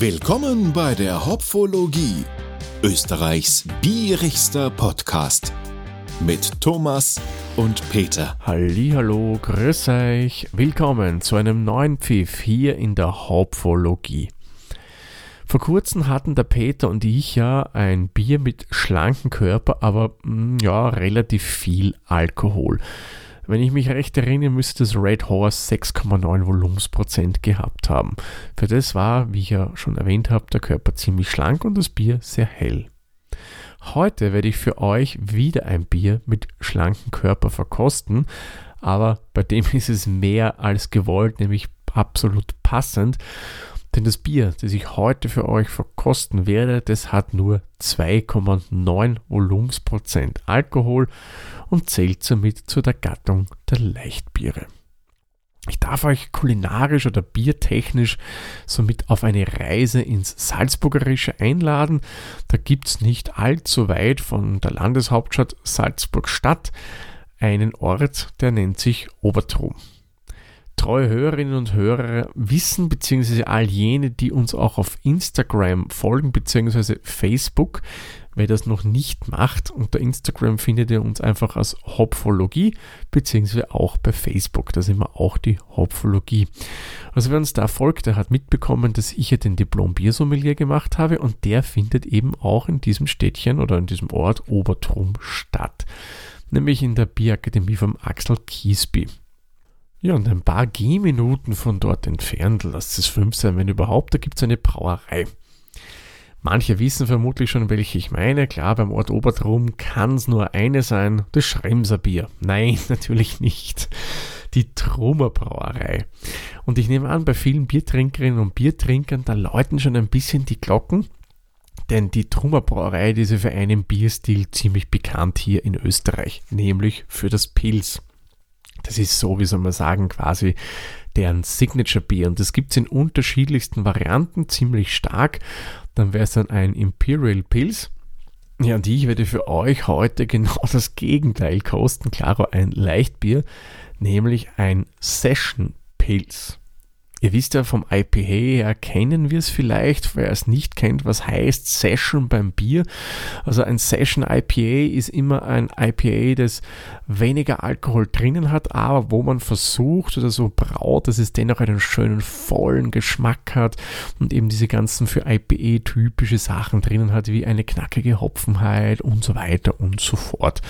Willkommen bei der Hopfologie, Österreichs bierigster Podcast mit Thomas und Peter. Hallo, grüß euch. Willkommen zu einem neuen Pfiff hier in der Hopfologie. Vor kurzem hatten der Peter und ich ja ein Bier mit schlankem Körper, aber mm, ja, relativ viel Alkohol. Wenn ich mich recht erinnere, müsste das Red Horse 6,9 Volumensprozent gehabt haben. Für das war, wie ich ja schon erwähnt habe, der Körper ziemlich schlank und das Bier sehr hell. Heute werde ich für euch wieder ein Bier mit schlankem Körper verkosten, aber bei dem ist es mehr als gewollt, nämlich absolut passend. Denn das Bier, das ich heute für euch verkosten werde, das hat nur 2,9 Volumensprozent Alkohol und zählt somit zu der Gattung der Leichtbiere. Ich darf euch kulinarisch oder biertechnisch somit auf eine Reise ins Salzburgerische einladen. Da gibt es nicht allzu weit von der Landeshauptstadt Salzburg-Stadt einen Ort, der nennt sich Obertrum treue Hörerinnen und Hörer wissen, beziehungsweise all jene, die uns auch auf Instagram folgen, beziehungsweise Facebook, wer das noch nicht macht, unter Instagram findet ihr uns einfach als Hopfologie, beziehungsweise auch bei Facebook, da sind wir auch die Hopfologie. Also wer uns da folgt, der hat mitbekommen, dass ich ja den Diplom-Biersommelier gemacht habe und der findet eben auch in diesem Städtchen oder in diesem Ort Obertrum statt, nämlich in der Bierakademie vom Axel Kiesby. Ja, und ein paar Gehminuten von dort entfernt, lasst es fünf sein, wenn überhaupt, da gibt es eine Brauerei. Manche wissen vermutlich schon, welche ich meine. Klar, beim Ort Obertrum kann es nur eine sein, das Schremser Bier. Nein, natürlich nicht. Die Trummer Brauerei. Und ich nehme an, bei vielen Biertrinkerinnen und Biertrinkern, da läuten schon ein bisschen die Glocken. Denn die Trummer Brauerei, ist für einen Bierstil ziemlich bekannt hier in Österreich, nämlich für das Pils. Das ist so, wie soll man sagen, quasi deren Signature Bier. Und das gibt es in unterschiedlichsten Varianten, ziemlich stark. Dann wäre es dann ein Imperial Pills. Ja, und ich werde für euch heute genau das Gegenteil kosten. Klaro, ein Leichtbier, nämlich ein Session Pilz. Ihr wisst ja vom IPA her kennen wir es vielleicht, wer es nicht kennt, was heißt Session beim Bier. Also ein Session IPA ist immer ein IPA, das weniger Alkohol drinnen hat, aber wo man versucht oder so braut, dass es dennoch einen schönen vollen Geschmack hat und eben diese ganzen für IPA typische Sachen drinnen hat, wie eine knackige Hopfenheit und so weiter und so fort.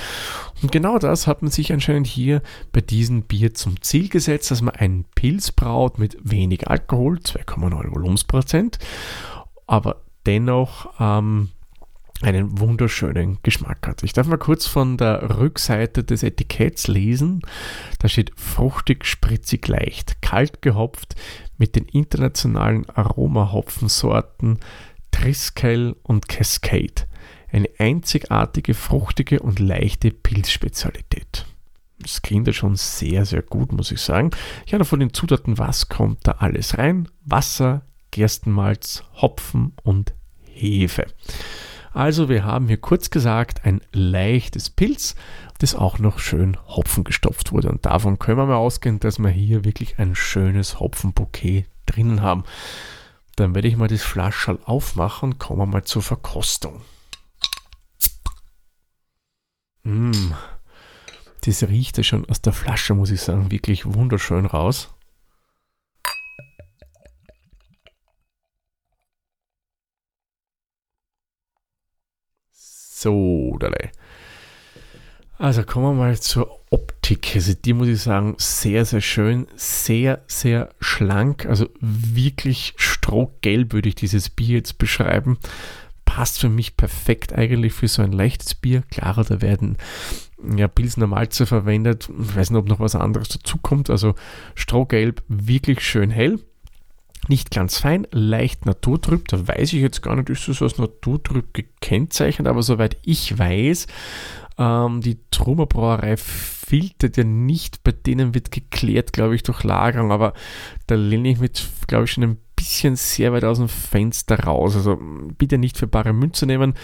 Und genau das hat man sich anscheinend hier bei diesem Bier zum Ziel gesetzt, dass man einen Pilz braut mit wenig Alkohol, 2,9 Volumensprozent, aber dennoch ähm, einen wunderschönen Geschmack hat. Ich darf mal kurz von der Rückseite des Etiketts lesen. Da steht fruchtig, spritzig, leicht, kalt gehopft mit den internationalen Aromahopfensorten Triskel und Cascade eine einzigartige, fruchtige und leichte Pilzspezialität. Das klingt ja schon sehr, sehr gut, muss ich sagen. Ja, von den Zutaten, was kommt da alles rein? Wasser, Gerstenmalz, Hopfen und Hefe. Also wir haben hier kurz gesagt ein leichtes Pilz, das auch noch schön Hopfen gestopft wurde. Und davon können wir mal ausgehen, dass wir hier wirklich ein schönes Hopfenbouquet drinnen haben. Dann werde ich mal das Flaschall aufmachen, kommen wir mal zur Verkostung. Mmh. Das riecht ja schon aus der Flasche, muss ich sagen, wirklich wunderschön raus. So, dale. Also kommen wir mal zur Optik. Also die muss ich sagen, sehr, sehr schön, sehr, sehr schlank. Also wirklich strohgelb würde ich dieses Bier jetzt beschreiben passt für mich perfekt eigentlich für so ein leichtes Bier. Klar, da werden ja, Pilsner Malze verwendet. Ich weiß nicht, ob noch was anderes dazu kommt. Also Strohgelb, wirklich schön hell. Nicht ganz fein, leicht naturtrüb. Da weiß ich jetzt gar nicht, ist das als naturtrüb gekennzeichnet, aber soweit ich weiß, ähm, die Trummer Brauerei filtert ja nicht, bei denen wird geklärt, glaube ich, durch Lagerung, aber da lehne ich mit, glaube ich, schon ein bisschen sehr weit aus dem Fenster raus. Also bitte nicht für bare Münze nehmen.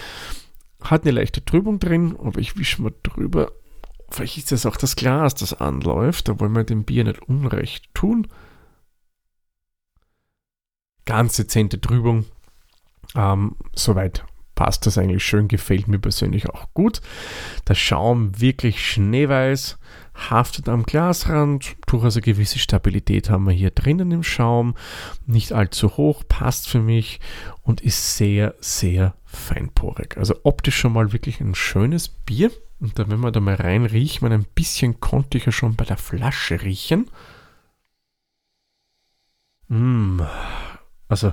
Hat eine leichte Trübung drin, aber ich wische mal drüber. Vielleicht ist das auch das Glas, das anläuft. Da wollen wir dem Bier nicht unrecht tun. Ganz dezente Trübung, Ähm, soweit passt das eigentlich schön, gefällt mir persönlich auch gut. Der Schaum wirklich schneeweiß, haftet am Glasrand, durchaus eine gewisse Stabilität haben wir hier drinnen im Schaum, nicht allzu hoch, passt für mich und ist sehr, sehr feinporig. Also optisch schon mal wirklich ein schönes Bier. Und da, wenn man da mal rein riecht, man ein bisschen konnte ich ja schon bei der Flasche riechen. Mmh. Also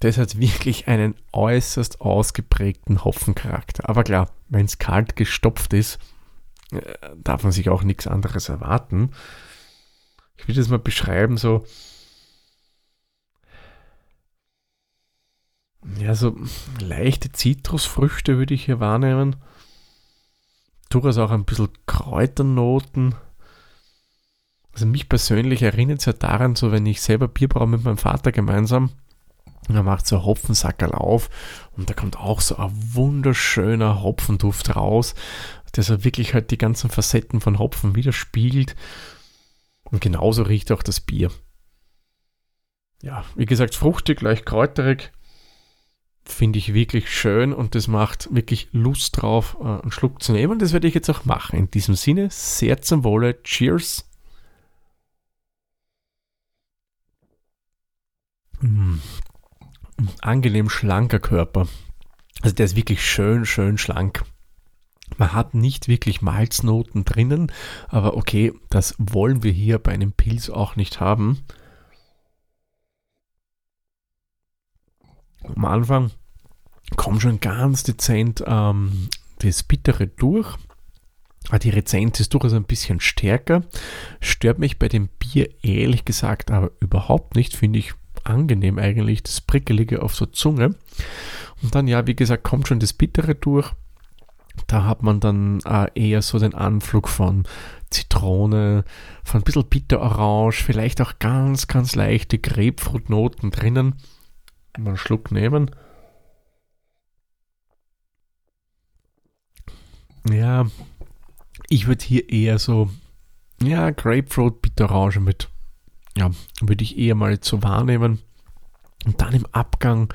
das hat wirklich einen äußerst ausgeprägten Hopfencharakter. Aber klar, wenn es kalt gestopft ist, darf man sich auch nichts anderes erwarten. Ich will das mal beschreiben, so. Ja, so leichte Zitrusfrüchte würde ich hier wahrnehmen. Durchaus auch ein bisschen Kräuternoten. Also mich persönlich erinnert es ja daran, so wenn ich selber Bier brauche mit meinem Vater gemeinsam, er macht so Hopfensackerl auf und da kommt auch so ein wunderschöner Hopfenduft raus, der so wirklich halt die ganzen Facetten von Hopfen widerspiegelt. Und genauso riecht auch das Bier. Ja, wie gesagt, fruchtig, leicht kräuterig. Finde ich wirklich schön und das macht wirklich Lust drauf, äh, einen Schluck zu nehmen. Das werde ich jetzt auch machen. In diesem Sinne, sehr zum Wohle. Cheers. Mm angenehm schlanker Körper. Also der ist wirklich schön, schön schlank. Man hat nicht wirklich Malznoten drinnen, aber okay, das wollen wir hier bei einem Pilz auch nicht haben. Am Anfang kommt schon ganz dezent ähm, das Bittere durch. Ah, die Rezenz ist durchaus ein bisschen stärker. Stört mich bei dem Bier ehrlich gesagt aber überhaupt nicht. Finde ich angenehm eigentlich, das Prickelige auf der Zunge. Und dann, ja, wie gesagt, kommt schon das Bittere durch. Da hat man dann äh, eher so den Anflug von Zitrone, von ein bisschen Bitterorange, vielleicht auch ganz, ganz leichte Grapefruitnoten drinnen. Mal einen Schluck nehmen. Ja, ich würde hier eher so, ja, Grapefruit, Bitterorange mit ja, würde ich eher mal so wahrnehmen. Und dann im Abgang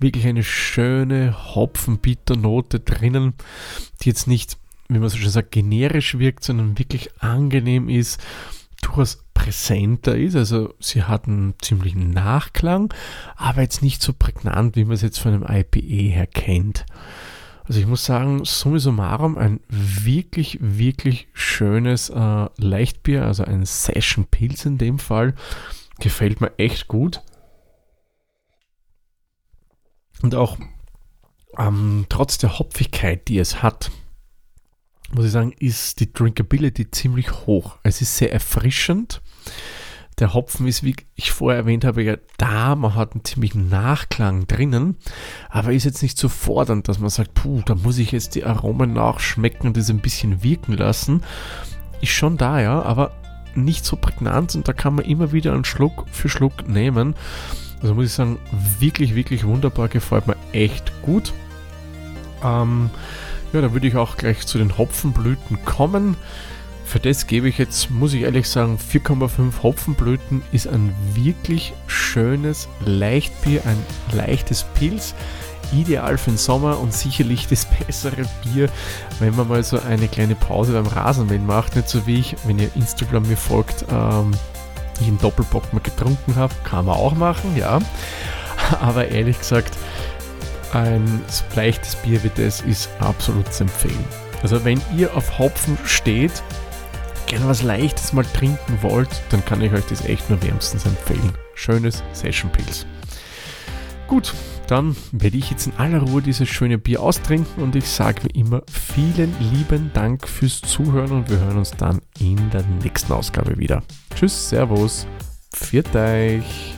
wirklich eine schöne Hopfenbitternote drinnen, die jetzt nicht, wie man so schön sagt, generisch wirkt, sondern wirklich angenehm ist, durchaus präsenter ist. Also sie hat einen ziemlichen Nachklang, aber jetzt nicht so prägnant, wie man es jetzt von einem IPE her kennt. Also ich muss sagen, summa summarum ein wirklich, wirklich schönes äh, Leichtbier, also ein Session Pilz in dem Fall. Gefällt mir echt gut. Und auch ähm, trotz der Hopfigkeit, die es hat, muss ich sagen, ist die Drinkability ziemlich hoch. Es ist sehr erfrischend der Hopfen ist, wie ich vorher erwähnt habe, ja da, man hat einen ziemlichen Nachklang drinnen, aber ist jetzt nicht so fordernd, dass man sagt, puh, da muss ich jetzt die Aromen nachschmecken und das ein bisschen wirken lassen. Ist schon da, ja, aber nicht so prägnant und da kann man immer wieder einen Schluck für Schluck nehmen. Also muss ich sagen, wirklich, wirklich wunderbar, gefällt mir echt gut. Ähm, ja, da würde ich auch gleich zu den Hopfenblüten kommen. Für das gebe ich jetzt, muss ich ehrlich sagen, 4,5 Hopfenblüten ist ein wirklich schönes Leichtbier, ein leichtes Pilz. Ideal für den Sommer und sicherlich das bessere Bier, wenn man mal so eine kleine Pause beim Rasenmähen macht. Nicht so wie ich, wenn ihr Instagram mir folgt, ähm, ich einen Doppelbock mal getrunken habe. Kann man auch machen, ja. Aber ehrlich gesagt, ein leichtes Bier wie das ist absolut zu empfehlen. Also wenn ihr auf Hopfen steht, gerne was Leichtes mal trinken wollt, dann kann ich euch das echt nur wärmstens empfehlen. Schönes Session Pilz. Gut, dann werde ich jetzt in aller Ruhe dieses schöne Bier austrinken und ich sage wie immer vielen lieben Dank fürs Zuhören und wir hören uns dann in der nächsten Ausgabe wieder. Tschüss, Servus, pfiat euch.